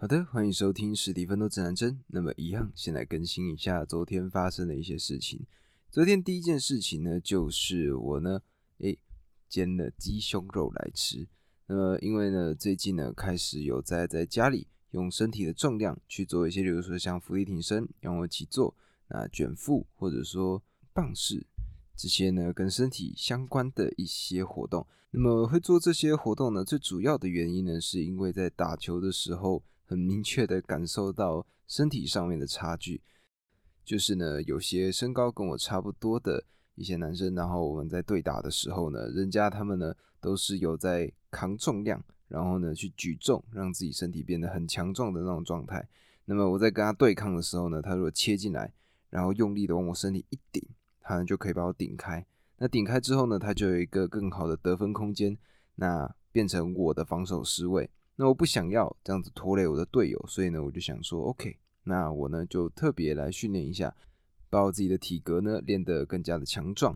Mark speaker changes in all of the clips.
Speaker 1: 好的，欢迎收听史蒂芬多指南针。那么一样，先来更新一下昨天发生的一些事情。昨天第一件事情呢，就是我呢，诶，煎了鸡胸肉来吃。那么因为呢，最近呢，开始有在在家里用身体的重量去做一些，比如说像浮力挺身、仰卧起坐、那卷腹，或者说棒式这些呢，跟身体相关的一些活动。那么会做这些活动呢，最主要的原因呢，是因为在打球的时候。很明确的感受到身体上面的差距，就是呢，有些身高跟我差不多的一些男生，然后我们在对打的时候呢，人家他们呢都是有在扛重量，然后呢去举重，让自己身体变得很强壮的那种状态。那么我在跟他对抗的时候呢，他如果切进来，然后用力的往我身体一顶，他就可以把我顶开。那顶开之后呢，他就有一个更好的得分空间，那变成我的防守失位。那我不想要这样子拖累我的队友，所以呢，我就想说，OK，那我呢就特别来训练一下，把我自己的体格呢练得更加的强壮。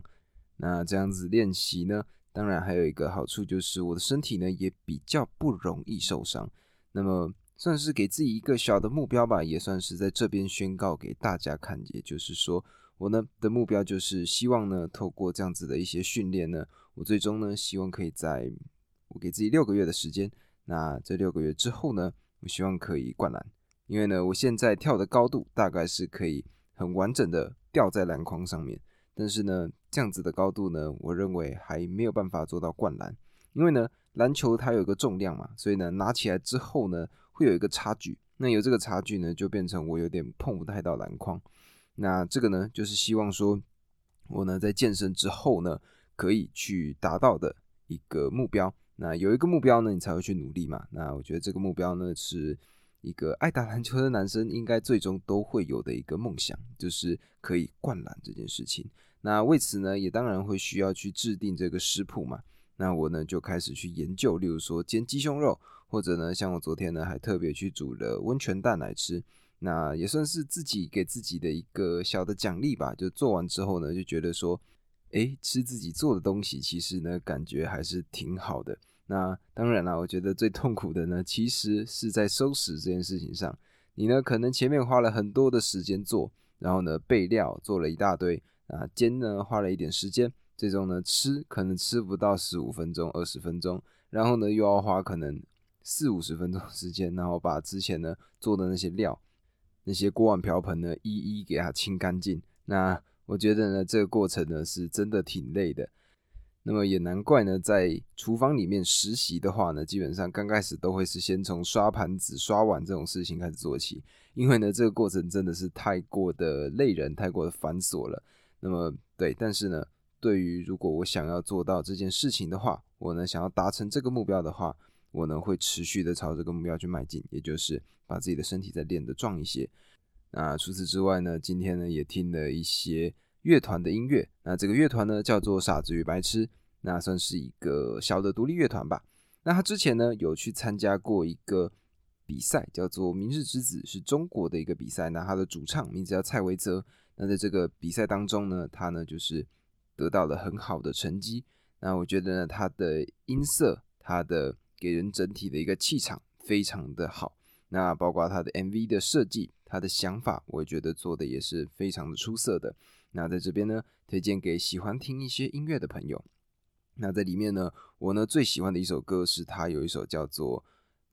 Speaker 1: 那这样子练习呢，当然还有一个好处就是我的身体呢也比较不容易受伤。那么算是给自己一个小的目标吧，也算是在这边宣告给大家看，也就是说，我呢的目标就是希望呢透过这样子的一些训练呢，我最终呢希望可以在我给自己六个月的时间。那这六个月之后呢？我希望可以灌篮，因为呢，我现在跳的高度大概是可以很完整的吊在篮筐上面。但是呢，这样子的高度呢，我认为还没有办法做到灌篮，因为呢，篮球它有一个重量嘛，所以呢，拿起来之后呢，会有一个差距。那有这个差距呢，就变成我有点碰不太到篮筐。那这个呢，就是希望说，我呢在健身之后呢，可以去达到的一个目标。那有一个目标呢，你才会去努力嘛。那我觉得这个目标呢，是一个爱打篮球的男生应该最终都会有的一个梦想，就是可以灌篮这件事情。那为此呢，也当然会需要去制定这个食谱嘛。那我呢就开始去研究，例如说煎鸡胸肉，或者呢，像我昨天呢还特别去煮了温泉蛋来吃。那也算是自己给自己的一个小的奖励吧。就做完之后呢，就觉得说。诶，吃自己做的东西，其实呢，感觉还是挺好的。那当然了，我觉得最痛苦的呢，其实是在收拾这件事情上。你呢，可能前面花了很多的时间做，然后呢，备料做了一大堆，啊，煎呢花了一点时间，最终呢吃可能吃不到十五分钟、二十分钟，然后呢又要花可能四五十分钟时间，然后把之前呢做的那些料、那些锅碗瓢盆呢一一给它清干净。那我觉得呢，这个过程呢是真的挺累的。那么也难怪呢，在厨房里面实习的话呢，基本上刚开始都会是先从刷盘子、刷碗这种事情开始做起，因为呢，这个过程真的是太过的累人、太过的繁琐了。那么对，但是呢，对于如果我想要做到这件事情的话，我呢想要达成这个目标的话，我呢会持续的朝这个目标去迈进，也就是把自己的身体再练得壮一些。那除此之外呢，今天呢也听了一些乐团的音乐。那这个乐团呢叫做傻子与白痴，那算是一个小的独立乐团吧。那他之前呢有去参加过一个比赛，叫做《明日之子》，是中国的一个比赛。那他的主唱名字叫蔡维泽。那在这个比赛当中呢，他呢就是得到了很好的成绩。那我觉得呢，他的音色，他的给人整体的一个气场非常的好。那包括他的 MV 的设计。他的想法，我觉得做的也是非常的出色的。那在这边呢，推荐给喜欢听一些音乐的朋友。那在里面呢，我呢最喜欢的一首歌是他有一首叫做《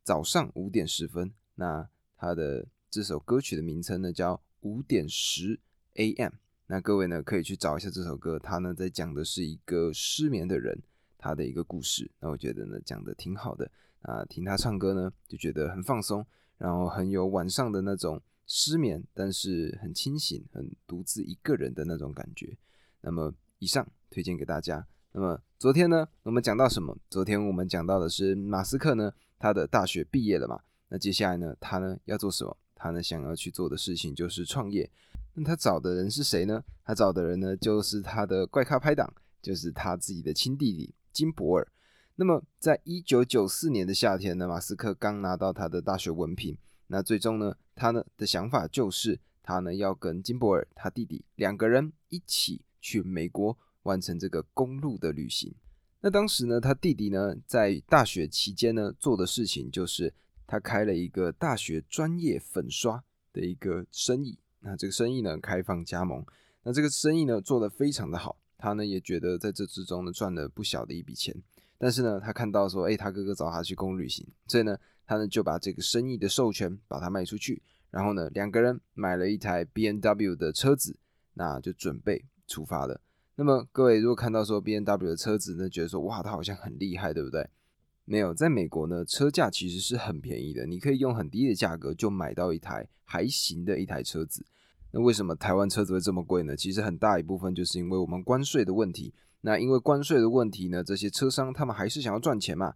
Speaker 1: 早上五点十分》。那他的这首歌曲的名称呢叫《五点十 AM》。那各位呢可以去找一下这首歌，他呢在讲的是一个失眠的人他的一个故事。那我觉得呢讲的挺好的。啊，听他唱歌呢就觉得很放松，然后很有晚上的那种。失眠，但是很清醒，很独自一个人的那种感觉。那么，以上推荐给大家。那么，昨天呢，我们讲到什么？昨天我们讲到的是马斯克呢，他的大学毕业了嘛？那接下来呢，他呢要做什么？他呢想要去做的事情就是创业。那他找的人是谁呢？他找的人呢就是他的怪咖拍档，就是他自己的亲弟弟金博尔。那么，在一九九四年的夏天呢，马斯克刚拿到他的大学文凭。那最终呢，他呢的想法就是，他呢要跟金博尔他弟弟两个人一起去美国完成这个公路的旅行。那当时呢，他弟弟呢在大学期间呢做的事情就是，他开了一个大学专业粉刷的一个生意。那这个生意呢，开放加盟。那这个生意呢，做得非常的好。他呢，也觉得在这之中呢，赚了不小的一笔钱。但是呢，他看到说，哎，他哥哥找他去公路旅行，所以呢，他呢就把这个生意的授权把它卖出去。然后呢，两个人买了一台 B N W 的车子，那就准备出发了。那么各位如果看到说 B N W 的车子呢，觉得说，哇，它好像很厉害，对不对？没有，在美国呢，车价其实是很便宜的，你可以用很低的价格就买到一台还行的一台车子。那为什么台湾车子会这么贵呢？其实很大一部分就是因为我们关税的问题。那因为关税的问题呢，这些车商他们还是想要赚钱嘛，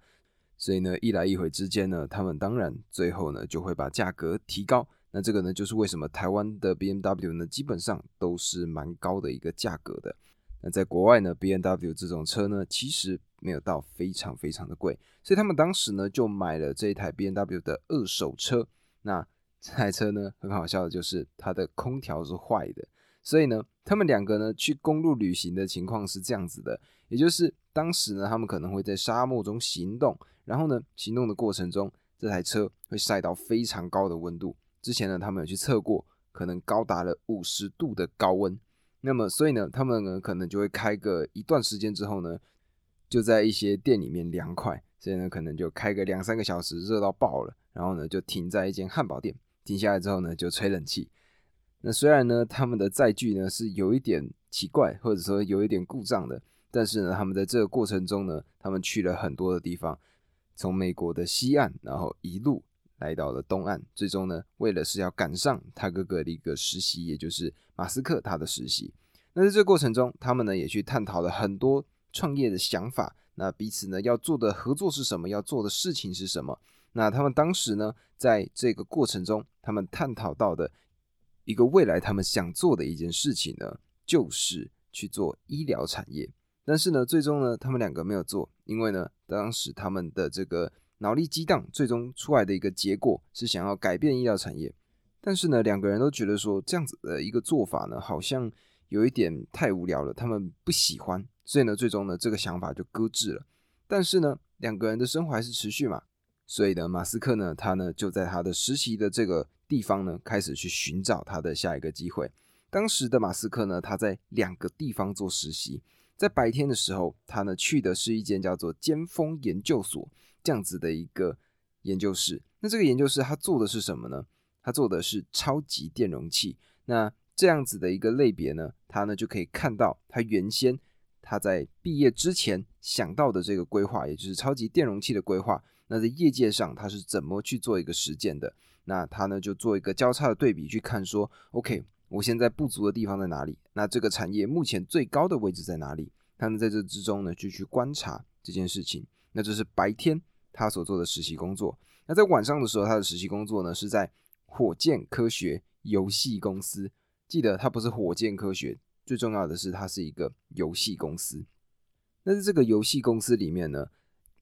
Speaker 1: 所以呢，一来一回之间呢，他们当然最后呢就会把价格提高。那这个呢，就是为什么台湾的 B M W 呢，基本上都是蛮高的一个价格的。那在国外呢，B M W 这种车呢，其实没有到非常非常的贵，所以他们当时呢就买了这一台 B M W 的二手车。那 这台车呢很好笑的就是它的空调是坏的，所以呢他们两个呢去公路旅行的情况是这样子的，也就是当时呢他们可能会在沙漠中行动，然后呢行动的过程中这台车会晒到非常高的温度。之前呢他们有去测过，可能高达了五十度的高温。那么，所以呢，他们呢可能就会开个一段时间之后呢，就在一些店里面凉快，所以呢可能就开个两三个小时，热到爆了，然后呢就停在一间汉堡店，停下来之后呢就吹冷气。那虽然呢他们的载具呢是有一点奇怪，或者说有一点故障的，但是呢他们在这个过程中呢，他们去了很多的地方，从美国的西岸，然后一路来到了东岸，最终呢为了是要赶上他哥哥的一个实习，也就是。马斯克他的实习，那在这个过程中，他们呢也去探讨了很多创业的想法。那彼此呢要做的合作是什么？要做的事情是什么？那他们当时呢在这个过程中，他们探讨到的一个未来他们想做的一件事情呢，就是去做医疗产业。但是呢，最终呢他们两个没有做，因为呢当时他们的这个脑力激荡，最终出来的一个结果是想要改变医疗产业。但是呢，两个人都觉得说这样子的一个做法呢，好像有一点太无聊了，他们不喜欢，所以呢，最终呢，这个想法就搁置了。但是呢，两个人的生活还是持续嘛，所以呢，马斯克呢，他呢就在他的实习的这个地方呢，开始去寻找他的下一个机会。当时的马斯克呢，他在两个地方做实习，在白天的时候，他呢去的是一间叫做尖峰研究所这样子的一个研究室。那这个研究室他做的是什么呢？他做的是超级电容器，那这样子的一个类别呢，他呢就可以看到他原先他在毕业之前想到的这个规划，也就是超级电容器的规划。那在业界上他是怎么去做一个实践的？那他呢就做一个交叉的对比，去看说，OK，我现在不足的地方在哪里？那这个产业目前最高的位置在哪里？他们在这之中呢就去观察这件事情。那这是白天他所做的实习工作。那在晚上的时候，他的实习工作呢是在。火箭科学游戏公司，记得它不是火箭科学，最重要的是它是一个游戏公司。那在这个游戏公司里面呢，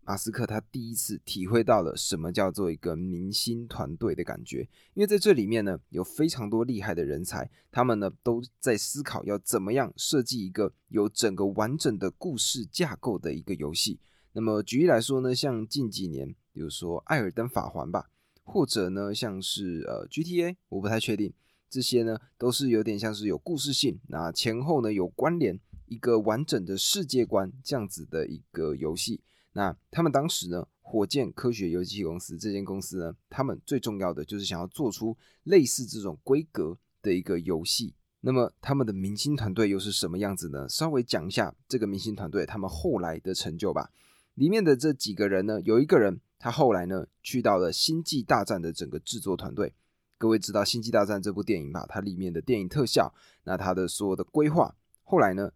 Speaker 1: 马斯克他第一次体会到了什么叫做一个明星团队的感觉，因为在这里面呢，有非常多厉害的人才，他们呢都在思考要怎么样设计一个有整个完整的故事架构的一个游戏。那么举例来说呢，像近几年，比如说《艾尔登法环》吧。或者呢，像是呃 GTA，我不太确定，这些呢都是有点像是有故事性，那前后呢有关联，一个完整的世界观这样子的一个游戏。那他们当时呢，火箭科学游戏公司这间公司呢，他们最重要的就是想要做出类似这种规格的一个游戏。那么他们的明星团队又是什么样子呢？稍微讲一下这个明星团队他们后来的成就吧。里面的这几个人呢，有一个人。他后来呢，去到了《星际大战》的整个制作团队。各位知道《星际大战》这部电影吧？它里面的电影特效，那它的所有的规划，后来呢，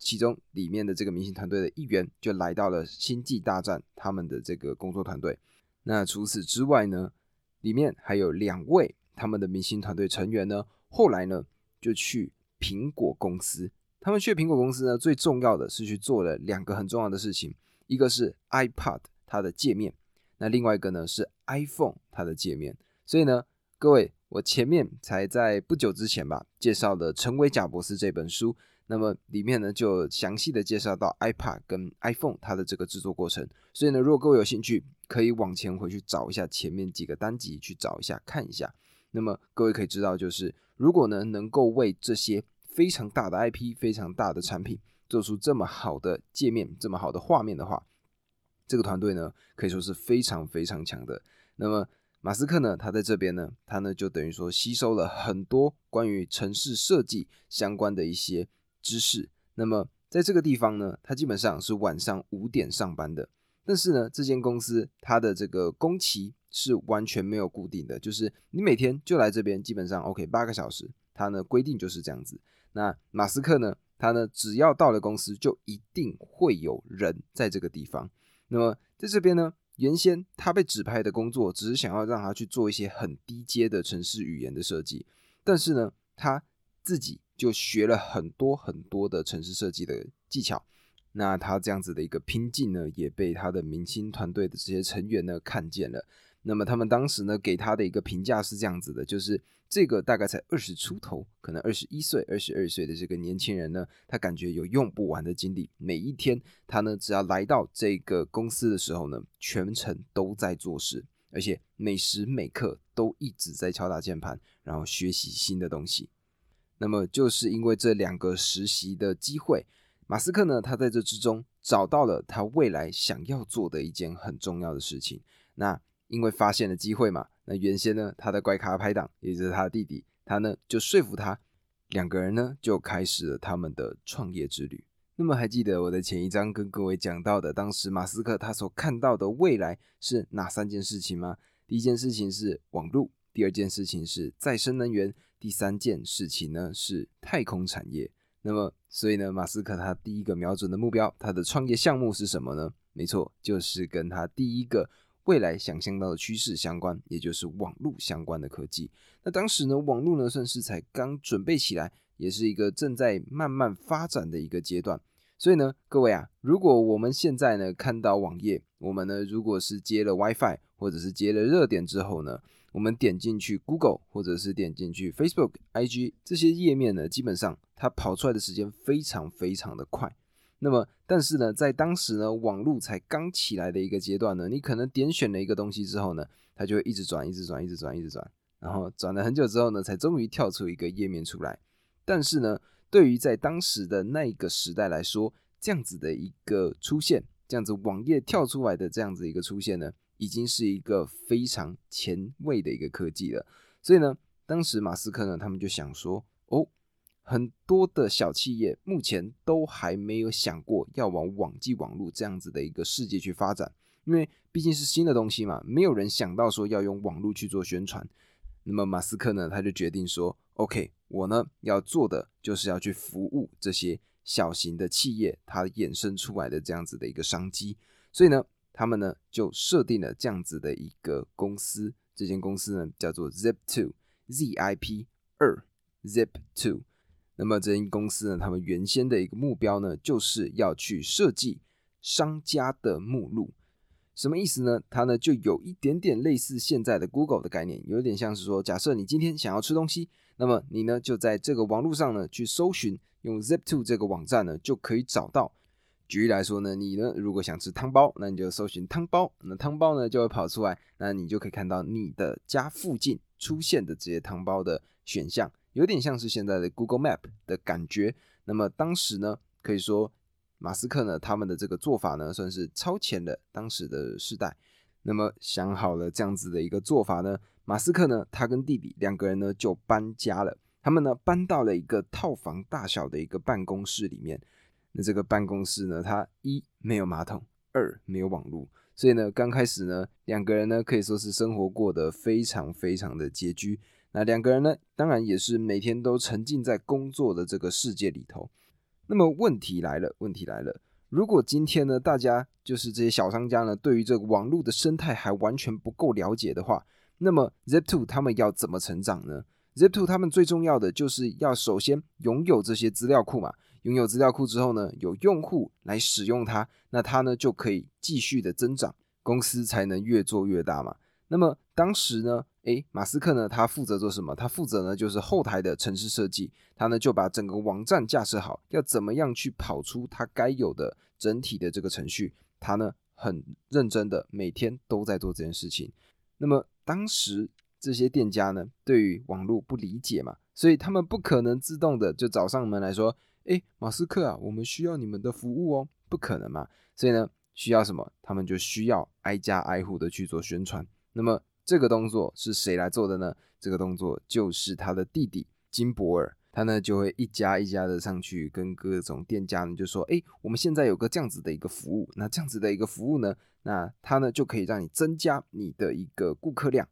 Speaker 1: 其中里面的这个明星团队的一员就来到了《星际大战》他们的这个工作团队。那除此之外呢，里面还有两位他们的明星团队成员呢，后来呢就去苹果公司。他们去苹果公司呢，最重要的是去做了两个很重要的事情，一个是 iPad 它的界面。那另外一个呢是 iPhone 它的界面，所以呢，各位，我前面才在不久之前吧介绍的《成为贾博士》这本书，那么里面呢就详细的介绍到 iPad 跟 iPhone 它的这个制作过程。所以呢，如果各位有兴趣，可以往前回去找一下前面几个单集，去找一下看一下。那么各位可以知道，就是如果呢能够为这些非常大的 IP、非常大的产品做出这么好的界面、这么好的画面的话，这个团队呢可以说是非常非常强的。那么马斯克呢，他在这边呢，他呢就等于说吸收了很多关于城市设计相关的一些知识。那么在这个地方呢，他基本上是晚上五点上班的。但是呢，这间公司它的这个工期是完全没有固定的，就是你每天就来这边，基本上 OK 八个小时，它呢规定就是这样子。那马斯克呢，他呢只要到了公司，就一定会有人在这个地方。那么在这边呢。原先他被指派的工作只是想要让他去做一些很低阶的城市语言的设计，但是呢，他自己就学了很多很多的城市设计的技巧。那他这样子的一个拼劲呢，也被他的明星团队的这些成员呢看见了。那么他们当时呢给他的一个评价是这样子的，就是。这个大概才二十出头，可能二十一岁、二十二岁的这个年轻人呢，他感觉有用不完的精力。每一天，他呢只要来到这个公司的时候呢，全程都在做事，而且每时每刻都一直在敲打键盘，然后学习新的东西。那么就是因为这两个实习的机会，马斯克呢，他在这之中找到了他未来想要做的一件很重要的事情。那因为发现了机会嘛。那原先呢，他的怪咖拍档，也就是他的弟弟，他呢就说服他，两个人呢就开始了他们的创业之旅。那么还记得我的前一章跟各位讲到的，当时马斯克他所看到的未来是哪三件事情吗？第一件事情是网络，第二件事情是再生能源，第三件事情呢是太空产业。那么所以呢，马斯克他第一个瞄准的目标，他的创业项目是什么呢？没错，就是跟他第一个。未来想象到的趋势相关，也就是网络相关的科技。那当时呢，网络呢算是才刚准备起来，也是一个正在慢慢发展的一个阶段。所以呢，各位啊，如果我们现在呢看到网页，我们呢如果是接了 WiFi 或者是接了热点之后呢，我们点进去 Google 或者是点进去 Facebook、IG 这些页面呢，基本上它跑出来的时间非常非常的快。那么，但是呢，在当时呢，网络才刚起来的一个阶段呢，你可能点选了一个东西之后呢，它就会一直转，一直转，一直转，一直转，然后转了很久之后呢，才终于跳出一个页面出来。但是呢，对于在当时的那一个时代来说，这样子的一个出现，这样子网页跳出来的这样子一个出现呢，已经是一个非常前卫的一个科技了。所以呢，当时马斯克呢，他们就想说，哦。很多的小企业目前都还没有想过要往网际网络这样子的一个世界去发展，因为毕竟是新的东西嘛，没有人想到说要用网络去做宣传。那么马斯克呢，他就决定说：“OK，我呢要做的就是要去服务这些小型的企业，它衍生出来的这样子的一个商机。所以呢，他们呢就设定了这样子的一个公司，这间公司呢叫做 Zip Two，Z I P 二 Zip Two。”那么这间公司呢，他们原先的一个目标呢，就是要去设计商家的目录。什么意思呢？它呢就有一点点类似现在的 Google 的概念，有点像是说，假设你今天想要吃东西，那么你呢就在这个网络上呢去搜寻，用 Zip2 这个网站呢就可以找到。举例来说呢，你呢如果想吃汤包，那你就搜寻汤包，那汤包呢就会跑出来，那你就可以看到你的家附近出现的这些汤包的选项。有点像是现在的 Google Map 的感觉。那么当时呢，可以说马斯克呢，他们的这个做法呢，算是超前了当时的时代。那么想好了这样子的一个做法呢，马斯克呢，他跟弟弟两个人呢就搬家了。他们呢搬到了一个套房大小的一个办公室里面。那这个办公室呢，它一没有马桶，二没有网络，所以呢，刚开始呢，两个人呢可以说是生活过得非常非常的拮据。那两个人呢，当然也是每天都沉浸在工作的这个世界里头。那么问题来了，问题来了，如果今天呢，大家就是这些小商家呢，对于这个网络的生态还完全不够了解的话，那么 zip to 他们要怎么成长呢 zip to 他们最重要的就是要首先拥有这些资料库嘛，拥有资料库之后呢，有用户来使用它，那它呢就可以继续的增长，公司才能越做越大嘛。那么当时呢？诶，马斯克呢？他负责做什么？他负责呢，就是后台的城市设计。他呢就把整个网站架设好，要怎么样去跑出它该有的整体的这个程序，他呢很认真的每天都在做这件事情。那么当时这些店家呢，对于网络不理解嘛，所以他们不可能自动的就找上门来说：“哎，马斯克啊，我们需要你们的服务哦。”不可能嘛。所以呢，需要什么，他们就需要挨家挨户的去做宣传。那么这个动作是谁来做的呢？这个动作就是他的弟弟金博尔。他呢就会一家一家的上去跟各种店家呢就说，哎，我们现在有个这样子的一个服务，那这样子的一个服务呢，那他呢就可以让你增加你的一个顾客量。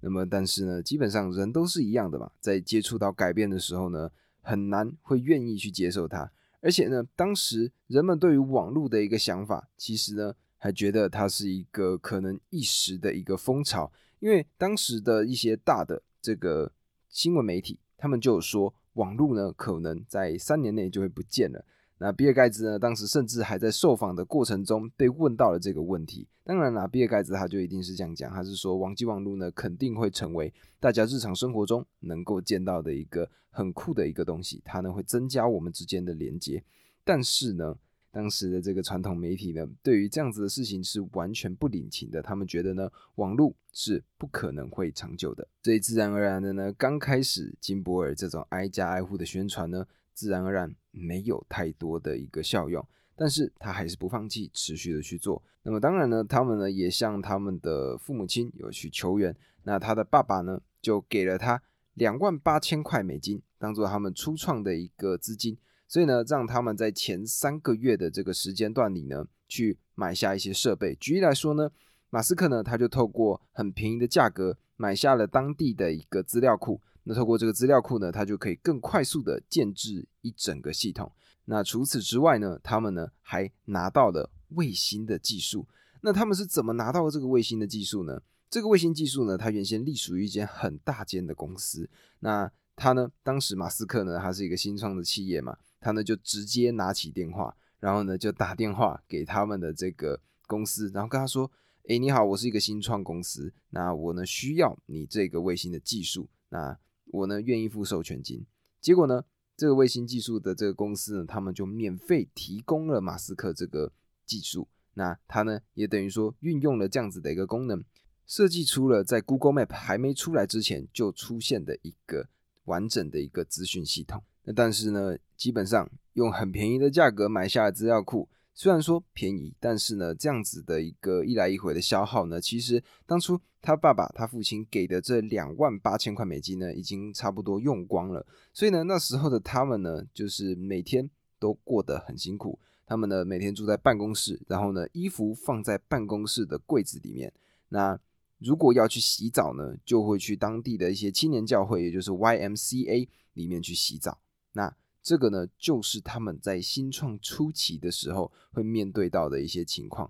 Speaker 1: 那么但是呢，基本上人都是一样的嘛，在接触到改变的时候呢，很难会愿意去接受它。而且呢，当时人们对于网络的一个想法，其实呢还觉得它是一个可能一时的一个风潮，因为当时的一些大的这个新闻媒体，他们就有说。网络呢，可能在三年内就会不见了。那比尔盖茨呢，当时甚至还在受访的过程中被问到了这个问题。当然啦，比尔盖茨他就一定是这样讲，他是说网际网络呢，肯定会成为大家日常生活中能够见到的一个很酷的一个东西，它呢会增加我们之间的连接。但是呢，当时的这个传统媒体呢，对于这样子的事情是完全不领情的。他们觉得呢，网络是不可能会长久的。所以自然而然的呢，刚开始金博尔这种挨家挨户的宣传呢，自然而然没有太多的一个效用。但是他还是不放弃，持续的去做。那么当然呢，他们呢也向他们的父母亲有去求援。那他的爸爸呢，就给了他两万八千块美金，当做他们初创的一个资金。所以呢，让他们在前三个月的这个时间段里呢，去买下一些设备。举例来说呢，马斯克呢，他就透过很便宜的价格买下了当地的一个资料库。那透过这个资料库呢，他就可以更快速的建制一整个系统。那除此之外呢，他们呢还拿到了卫星的技术。那他们是怎么拿到这个卫星的技术呢？这个卫星技术呢，它原先隶属于一间很大间的公司。那他呢，当时马斯克呢，他是一个新创的企业嘛。他呢就直接拿起电话，然后呢就打电话给他们的这个公司，然后跟他说：“哎，你好，我是一个新创公司，那我呢需要你这个卫星的技术，那我呢愿意付授权金。”结果呢，这个卫星技术的这个公司呢，他们就免费提供了马斯克这个技术，那他呢也等于说运用了这样子的一个功能，设计出了在 Google Map 还没出来之前就出现的一个完整的一个资讯系统。那但是呢，基本上用很便宜的价格买下了资料库，虽然说便宜，但是呢，这样子的一个一来一回的消耗呢，其实当初他爸爸他父亲给的这两万八千块美金呢，已经差不多用光了。所以呢，那时候的他们呢，就是每天都过得很辛苦。他们呢，每天住在办公室，然后呢，衣服放在办公室的柜子里面。那如果要去洗澡呢，就会去当地的一些青年教会，也就是 YMCA 里面去洗澡。那这个呢，就是他们在新创初期的时候会面对到的一些情况。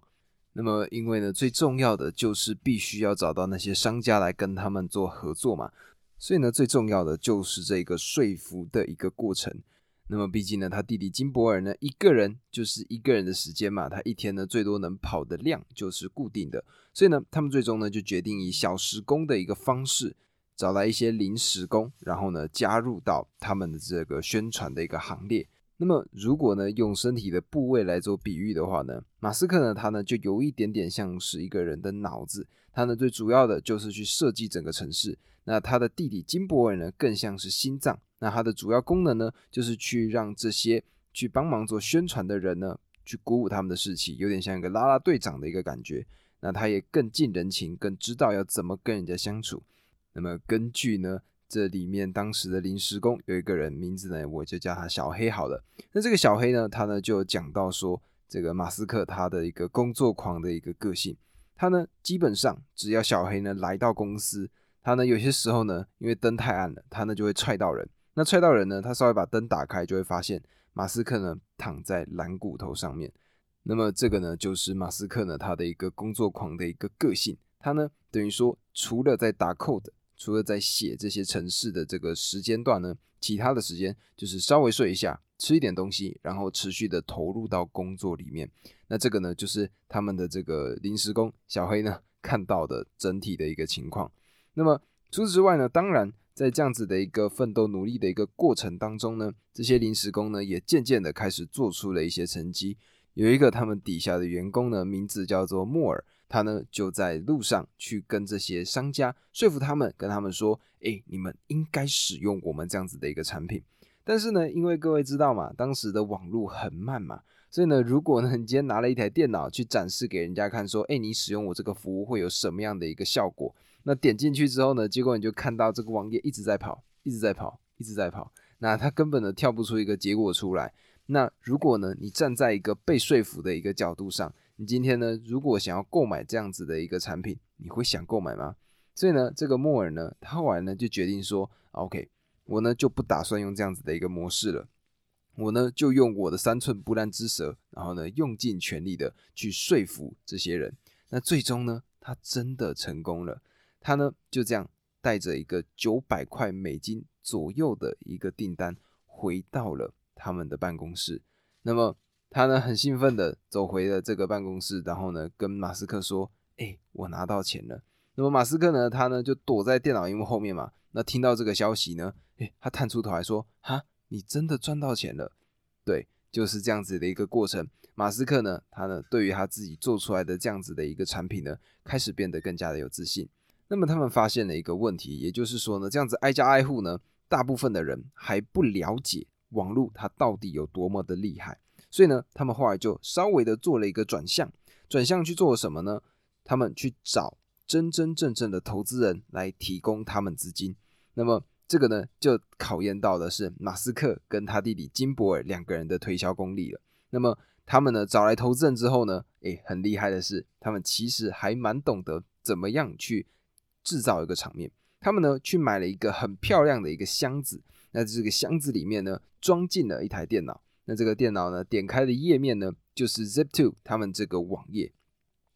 Speaker 1: 那么，因为呢，最重要的就是必须要找到那些商家来跟他们做合作嘛，所以呢，最重要的就是这个说服的一个过程。那么，毕竟呢，他弟弟金博尔呢，一个人就是一个人的时间嘛，他一天呢最多能跑的量就是固定的，所以呢，他们最终呢就决定以小时工的一个方式。找来一些临时工，然后呢加入到他们的这个宣传的一个行列。那么如果呢用身体的部位来做比喻的话呢，马斯克呢他呢就有一点点像是一个人的脑子，他呢最主要的就是去设计整个城市。那他的弟弟金伯尔呢更像是心脏，那他的主要功能呢就是去让这些去帮忙做宣传的人呢去鼓舞他们的士气，有点像一个拉拉队长的一个感觉。那他也更近人情，更知道要怎么跟人家相处。那么根据呢，这里面当时的临时工有一个人名字呢，我就叫他小黑好了。那这个小黑呢，他呢就讲到说，这个马斯克他的一个工作狂的一个个性，他呢基本上只要小黑呢来到公司，他呢有些时候呢，因为灯太暗了，他呢就会踹到人。那踹到人呢，他稍微把灯打开，就会发现马斯克呢躺在蓝骨头上面。那么这个呢，就是马斯克呢他的一个工作狂的一个个性。他呢等于说，除了在打 code。除了在写这些城市的这个时间段呢，其他的时间就是稍微睡一下，吃一点东西，然后持续的投入到工作里面。那这个呢，就是他们的这个临时工小黑呢看到的整体的一个情况。那么除此之外呢，当然在这样子的一个奋斗努力的一个过程当中呢，这些临时工呢也渐渐的开始做出了一些成绩。有一个他们底下的员工呢，名字叫做莫尔，他呢就在路上去跟这些商家说服他们，跟他们说：“哎，你们应该使用我们这样子的一个产品。”但是呢，因为各位知道嘛，当时的网络很慢嘛，所以呢，如果呢你今天拿了一台电脑去展示给人家看，说：“哎，你使用我这个服务会有什么样的一个效果？”那点进去之后呢，结果你就看到这个网页一直在跑，一直在跑，一直在跑，那它根本呢跳不出一个结果出来。那如果呢，你站在一个被说服的一个角度上，你今天呢，如果想要购买这样子的一个产品，你会想购买吗？所以呢，这个莫尔呢，他后来呢就决定说，OK，我呢就不打算用这样子的一个模式了，我呢就用我的三寸不烂之舌，然后呢用尽全力的去说服这些人。那最终呢，他真的成功了，他呢就这样带着一个九百块美金左右的一个订单回到了。他们的办公室，那么他呢很兴奋的走回了这个办公室，然后呢跟马斯克说：“哎，我拿到钱了。”那么马斯克呢，他呢就躲在电脑荧幕后面嘛。那听到这个消息呢，哎，他探出头来说：“哈，你真的赚到钱了？”对，就是这样子的一个过程。马斯克呢，他呢对于他自己做出来的这样子的一个产品呢，开始变得更加的有自信。那么他们发现了一个问题，也就是说呢，这样子挨家挨户呢，大部分的人还不了解。网络它到底有多么的厉害？所以呢，他们后来就稍微的做了一个转向，转向去做什么呢？他们去找真真正正的投资人来提供他们资金。那么这个呢，就考验到的是马斯克跟他弟弟金伯尔两个人的推销功力了。那么他们呢找来投资人之后呢，诶，很厉害的是，他们其实还蛮懂得怎么样去制造一个场面。他们呢去买了一个很漂亮的一个箱子。那这个箱子里面呢，装进了一台电脑。那这个电脑呢，点开的页面呢，就是 Zip2 他们这个网页。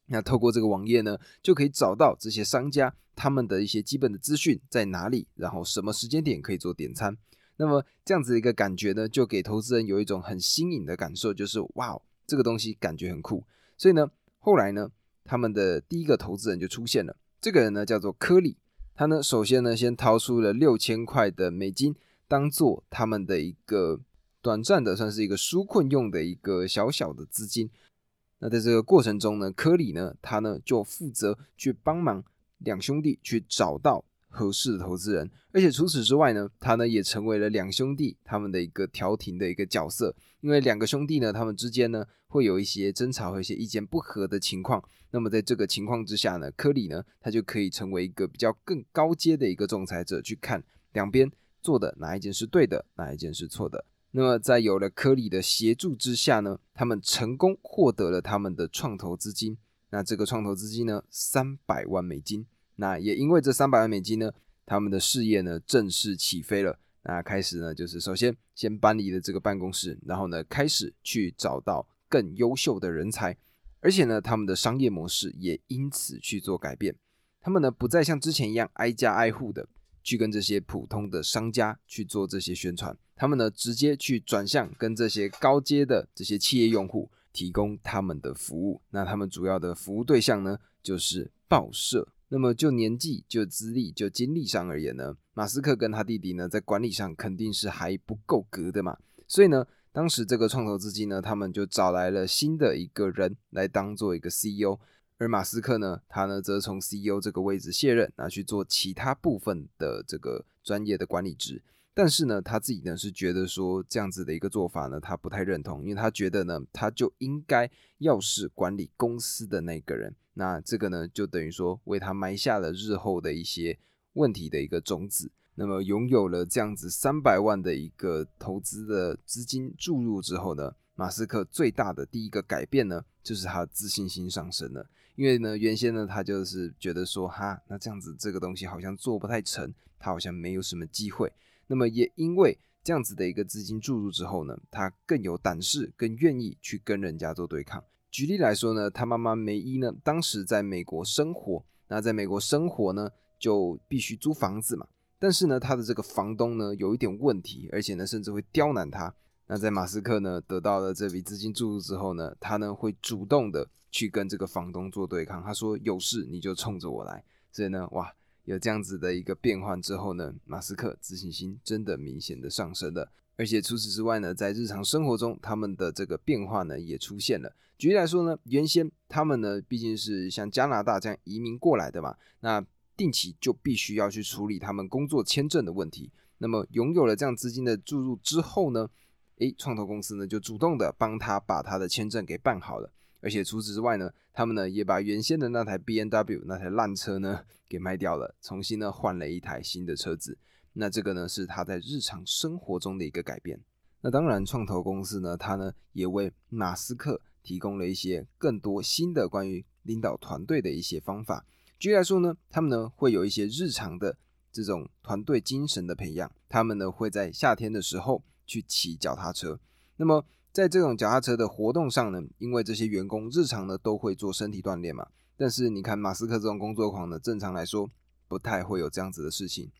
Speaker 1: 那透过这个网页呢，就可以找到这些商家他们的一些基本的资讯在哪里，然后什么时间点可以做点餐。那么这样子一个感觉呢，就给投资人有一种很新颖的感受，就是哇，这个东西感觉很酷。所以呢，后来呢，他们的第一个投资人就出现了。这个人呢，叫做科里。他呢，首先呢，先掏出了六千块的美金。当做他们的一个短暂的，算是一个纾困用的一个小小的资金。那在这个过程中呢，科里呢，他呢就负责去帮忙两兄弟去找到合适的投资人，而且除此之外呢，他呢也成为了两兄弟他们的一个调停的一个角色。因为两个兄弟呢，他们之间呢会有一些争吵和一些意见不合的情况。那么在这个情况之下呢，科里呢，他就可以成为一个比较更高阶的一个仲裁者，去看两边。做的哪一件是对的，哪一件是错的？那么在有了科里的协助之下呢，他们成功获得了他们的创投资金。那这个创投资金呢，三百万美金。那也因为这三百万美金呢，他们的事业呢正式起飞了。那开始呢，就是首先先搬离了这个办公室，然后呢，开始去找到更优秀的人才，而且呢，他们的商业模式也因此去做改变。他们呢，不再像之前一样挨家挨户的。去跟这些普通的商家去做这些宣传，他们呢直接去转向跟这些高阶的这些企业用户提供他们的服务。那他们主要的服务对象呢就是报社。那么就年纪、就资历、就经历上而言呢，马斯克跟他弟弟呢在管理上肯定是还不够格的嘛。所以呢，当时这个创投资金呢，他们就找来了新的一个人来当做一个 CEO。而马斯克呢，他呢则从 CEO 这个位置卸任，拿去做其他部分的这个专业的管理职。但是呢，他自己呢是觉得说这样子的一个做法呢，他不太认同，因为他觉得呢，他就应该要是管理公司的那个人。那这个呢，就等于说为他埋下了日后的一些问题的一个种子。那么拥有了这样子三百万的一个投资的资金注入之后呢，马斯克最大的第一个改变呢，就是他自信心上升了。因为呢，原先呢，他就是觉得说，哈，那这样子这个东西好像做不太成，他好像没有什么机会。那么也因为这样子的一个资金注入之后呢，他更有胆识，更愿意去跟人家做对抗。举例来说呢，他妈妈梅伊呢，当时在美国生活，那在美国生活呢，就必须租房子嘛。但是呢，他的这个房东呢，有一点问题，而且呢，甚至会刁难他。那在马斯克呢得到了这笔资金注入之后呢，他呢会主动的。去跟这个房东做对抗，他说有事你就冲着我来，所以呢，哇，有这样子的一个变换之后呢，马斯克自信心真的明显的上升了。而且除此之外呢，在日常生活中，他们的这个变化呢也出现了。举例来说呢，原先他们呢毕竟是像加拿大这样移民过来的嘛，那定期就必须要去处理他们工作签证的问题。那么拥有了这样资金的注入之后呢，诶，创投公司呢就主动的帮他把他的签证给办好了。而且除此之外呢，他们呢也把原先的那台 B N W 那台烂车呢给卖掉了，重新呢换了一台新的车子。那这个呢是他在日常生活中的一个改变。那当然，创投公司呢，它呢也为马斯克提供了一些更多新的关于领导团队的一些方法。举例来说呢，他们呢会有一些日常的这种团队精神的培养。他们呢会在夏天的时候去骑脚踏车。那么在这种脚踏车的活动上呢，因为这些员工日常呢都会做身体锻炼嘛。但是你看马斯克这种工作狂呢，正常来说不太会有这样子的事情。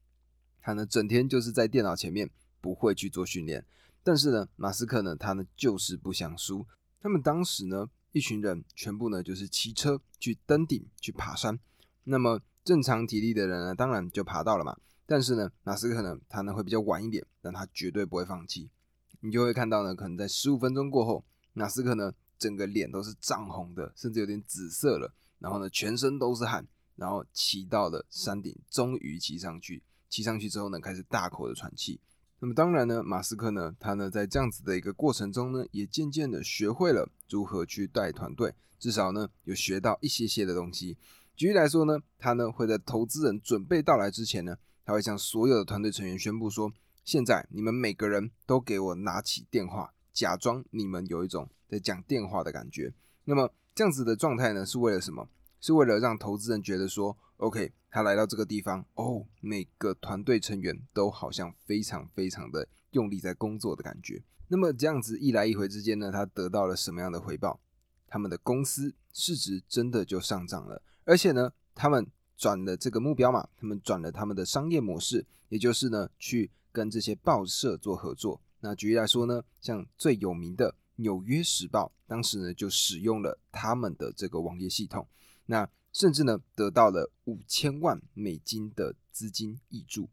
Speaker 1: 他呢，整天就是在电脑前面，不会去做训练。但是呢，马斯克呢，他呢就是不想输。他们当时呢，一群人全部呢就是骑车去登顶去爬山。那么正常体力的人呢，当然就爬到了嘛。但是呢，马斯克呢，他呢会比较晚一点，但他绝对不会放弃。你就会看到呢，可能在十五分钟过后，马斯克呢整个脸都是涨红的，甚至有点紫色了。然后呢，全身都是汗，然后骑到了山顶，终于骑上去。骑上去之后呢，开始大口的喘气。那么当然呢，马斯克呢，他呢在这样子的一个过程中呢，也渐渐的学会了如何去带团队，至少呢有学到一些些的东西。举例来说呢，他呢会在投资人准备到来之前呢，他会向所有的团队成员宣布说：现在你们每个人都给我拿起电话，假装你们有一种在讲电话的感觉。那么这样子的状态呢，是为了什么？是为了让投资人觉得说，OK，他来到这个地方，哦，每个团队成员都好像非常非常的用力在工作的感觉。那么这样子一来一回之间呢，他得到了什么样的回报？他们的公司市值真的就上涨了，而且呢，他们转了这个目标嘛，他们转了他们的商业模式，也就是呢，去跟这些报社做合作。那举例来说呢，像最有名的《纽约时报》，当时呢就使用了他们的这个网页系统。那甚至呢，得到了五千万美金的资金挹注，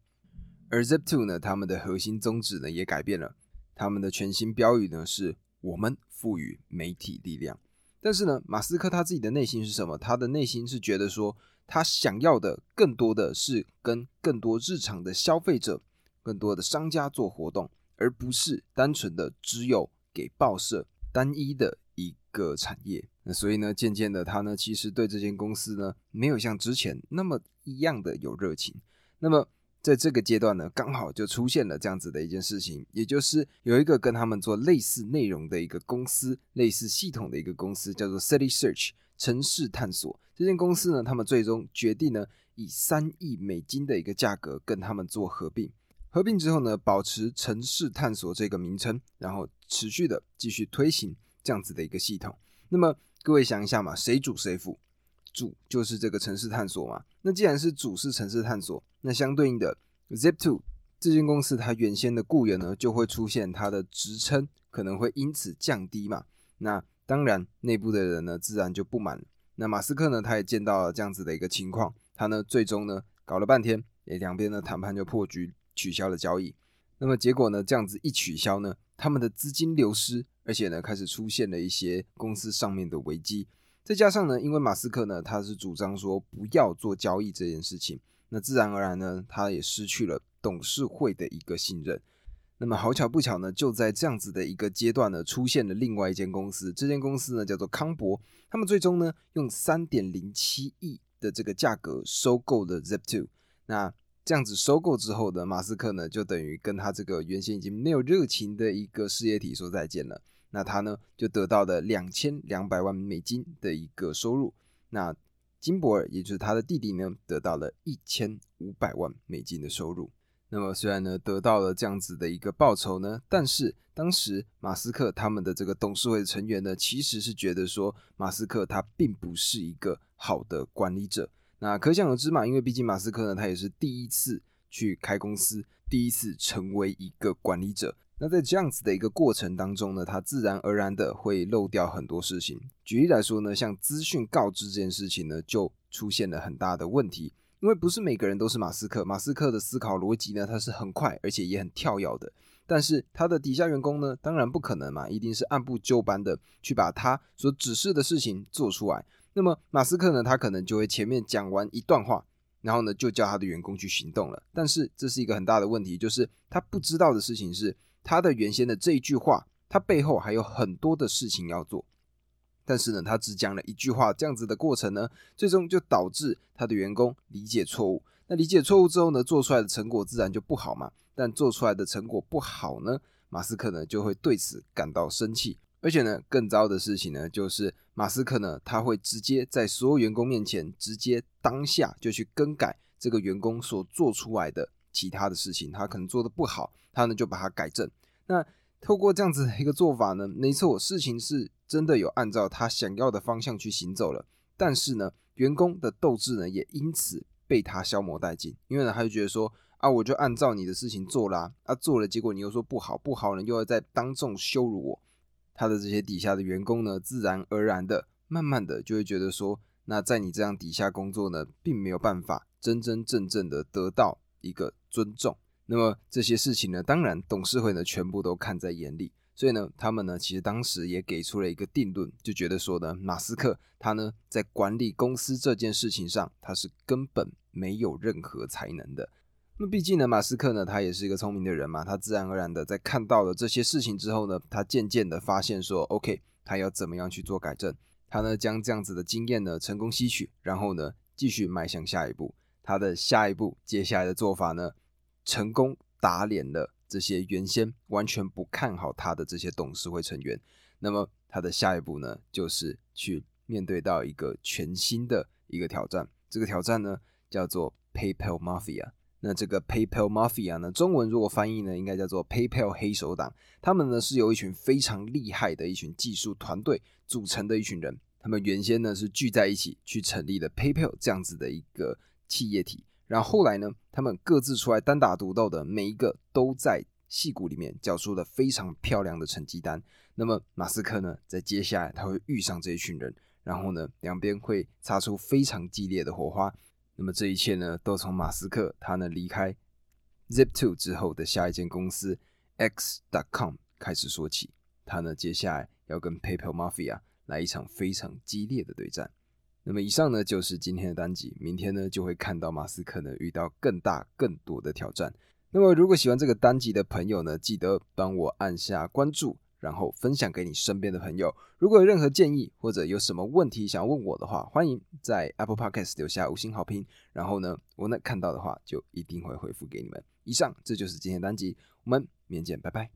Speaker 1: 而 Zip2 呢，他们的核心宗旨呢也改变了，他们的全新标语呢是“我们赋予媒体力量”。但是呢，马斯克他自己的内心是什么？他的内心是觉得说，他想要的更多的是跟更多日常的消费者、更多的商家做活动，而不是单纯的只有给报社单一的一个产业。那所以呢，渐渐的，他呢其实对这间公司呢没有像之前那么一样的有热情。那么在这个阶段呢，刚好就出现了这样子的一件事情，也就是有一个跟他们做类似内容的一个公司，类似系统的一个公司，叫做 City Search 城市探索。这间公司呢，他们最终决定呢以三亿美金的一个价格跟他们做合并。合并之后呢，保持城市探索这个名称，然后持续的继续推行这样子的一个系统。那么各位想一下嘛，谁主谁辅？主就是这个城市探索嘛。那既然是主是城市探索，那相对应的 Zip2 这间公司，它原先的雇员呢，就会出现它的职称可能会因此降低嘛。那当然，内部的人呢，自然就不满。那马斯克呢，他也见到了这样子的一个情况，他呢，最终呢，搞了半天，诶，两边的谈判就破局，取消了交易。那么结果呢，这样子一取消呢，他们的资金流失。而且呢，开始出现了一些公司上面的危机，再加上呢，因为马斯克呢，他是主张说不要做交易这件事情，那自然而然呢，他也失去了董事会的一个信任。那么好巧不巧呢，就在这样子的一个阶段呢，出现了另外一间公司，这间公司呢叫做康博，他们最终呢用三点零七亿的这个价格收购了 Zip2。那这样子收购之后的马斯克呢，就等于跟他这个原先已经没有热情的一个事业体说再见了。那他呢就得到了两千两百万美金的一个收入，那金博尔也就是他的弟弟呢得到了一千五百万美金的收入。那么虽然呢得到了这样子的一个报酬呢，但是当时马斯克他们的这个董事会成员呢，其实是觉得说马斯克他并不是一个好的管理者。那可想而知嘛，因为毕竟马斯克呢他也是第一次去开公司，第一次成为一个管理者。那在这样子的一个过程当中呢，他自然而然的会漏掉很多事情。举例来说呢，像资讯告知这件事情呢，就出现了很大的问题。因为不是每个人都是马斯克，马斯克的思考逻辑呢，他是很快而且也很跳跃的。但是他的底下员工呢，当然不可能嘛，一定是按部就班的去把他所指示的事情做出来。那么马斯克呢，他可能就会前面讲完一段话，然后呢就叫他的员工去行动了。但是这是一个很大的问题，就是他不知道的事情是，他的原先的这一句话，他背后还有很多的事情要做。但是呢，他只讲了一句话，这样子的过程呢，最终就导致他的员工理解错误。那理解错误之后呢，做出来的成果自然就不好嘛。但做出来的成果不好呢，马斯克呢就会对此感到生气。而且呢，更糟的事情呢，就是马斯克呢，他会直接在所有员工面前，直接当下就去更改这个员工所做出来的其他的事情。他可能做的不好，他呢就把它改正。那透过这样子的一个做法呢，没错，事情是真的有按照他想要的方向去行走了。但是呢，员工的斗志呢也因此被他消磨殆尽，因为呢他就觉得说啊，我就按照你的事情做啦，啊做了，结果你又说不好，不好呢又要在当众羞辱我。他的这些底下的员工呢，自然而然的、慢慢的就会觉得说，那在你这样底下工作呢，并没有办法真真正正的得到一个尊重。那么这些事情呢，当然董事会呢全部都看在眼里，所以呢，他们呢其实当时也给出了一个定论，就觉得说呢，马斯克他呢在管理公司这件事情上，他是根本没有任何才能的。那么毕竟呢，马斯克呢他也是一个聪明的人嘛，他自然而然的在看到了这些事情之后呢，他渐渐的发现说，OK，他要怎么样去做改正？他呢将这样子的经验呢成功吸取，然后呢继续迈向下一步。他的下一步接下来的做法呢？成功打脸了这些原先完全不看好他的这些董事会成员，那么他的下一步呢，就是去面对到一个全新的一个挑战。这个挑战呢，叫做 PayPal Mafia。那这个 PayPal Mafia 呢，中文如果翻译呢，应该叫做 PayPal 黑手党。他们呢是由一群非常厉害的一群技术团队组成的一群人，他们原先呢是聚在一起去成立了 PayPal 这样子的一个企业体。然后后来呢，他们各自出来单打独斗的每一个都在戏骨里面缴出了非常漂亮的成绩单。那么马斯克呢，在接下来他会遇上这一群人，然后呢，两边会擦出非常激烈的火花。那么这一切呢，都从马斯克他呢离开 Zip2 之后的下一间公司 X.com 开始说起。他呢接下来要跟 PayPal Mafia 来一场非常激烈的对战。那么以上呢就是今天的单集，明天呢就会看到马斯克呢遇到更大更多的挑战。那么如果喜欢这个单集的朋友呢，记得帮我按下关注，然后分享给你身边的朋友。如果有任何建议或者有什么问题想要问我的话，欢迎在 Apple Podcast 留下五星好评，然后呢我能看到的话就一定会回复给你们。以上这就是今天单集，我们明天见，拜拜。